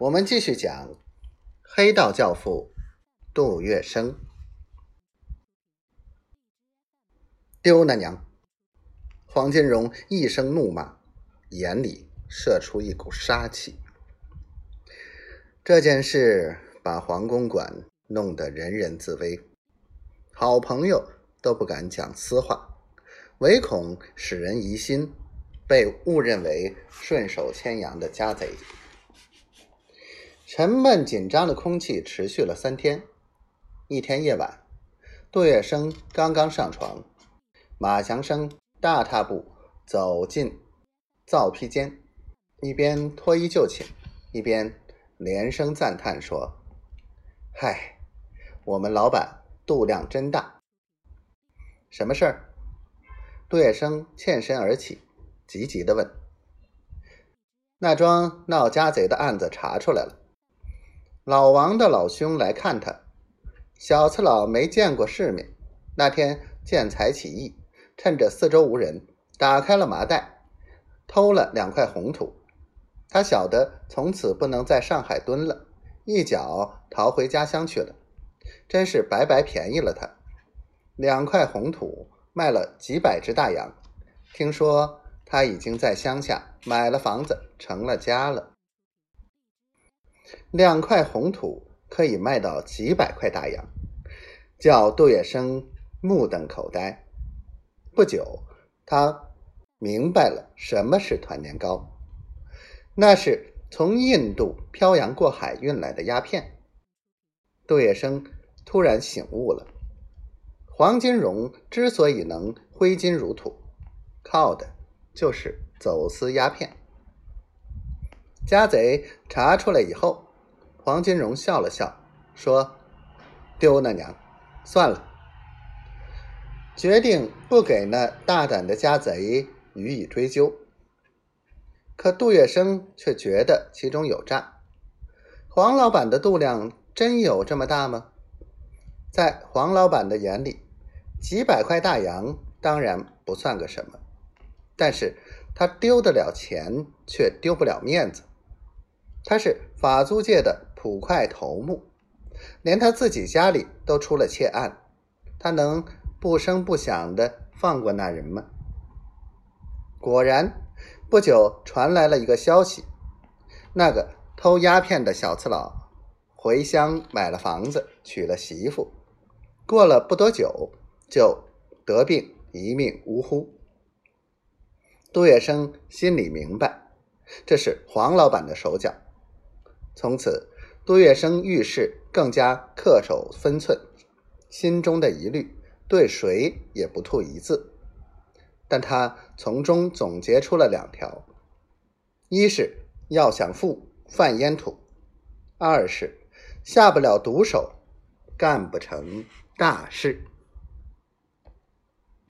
我们继续讲黑道教父杜月笙。丢那娘！黄金荣一声怒骂，眼里射出一股杀气。这件事把黄公馆弄得人人自危，好朋友都不敢讲私话，唯恐使人疑心，被误认为顺手牵羊的家贼。沉闷紧张的空气持续了三天。一天夜晚，杜月笙刚刚上床，马强生大踏步走进灶批间，一边脱衣就寝，一边连声赞叹说：“嗨，我们老板肚量真大。”什么事儿？杜月笙欠身而起，急急的问：“那桩闹家贼的案子查出来了。”老王的老兄来看他，小次老没见过世面。那天见财起意，趁着四周无人，打开了麻袋，偷了两块红土。他晓得从此不能在上海蹲了，一脚逃回家乡去了。真是白白便宜了他。两块红土卖了几百只大洋。听说他已经在乡下买了房子，成了家了。两块红土可以卖到几百块大洋，叫杜月笙目瞪口呆。不久，他明白了什么是团年糕，那是从印度漂洋过海运来的鸦片。杜月笙突然醒悟了：黄金荣之所以能挥金如土，靠的就是走私鸦片。家贼查出来以后，黄金荣笑了笑，说：“丢那娘，算了，决定不给那大胆的家贼予以追究。”可杜月笙却觉得其中有诈。黄老板的肚量真有这么大吗？在黄老板的眼里，几百块大洋当然不算个什么，但是他丢得了钱，却丢不了面子。他是法租界的捕快头目，连他自己家里都出了窃案，他能不声不响的放过那人吗？果然，不久传来了一个消息：那个偷鸦片的小次佬回乡买了房子，娶了媳妇，过了不多久就得病，一命呜呼。杜月笙心里明白，这是黄老板的手脚。从此，杜月笙遇事更加恪守分寸，心中的疑虑对谁也不吐一字。但他从中总结出了两条：一是要想富，犯烟土；二是下不了毒手，干不成大事。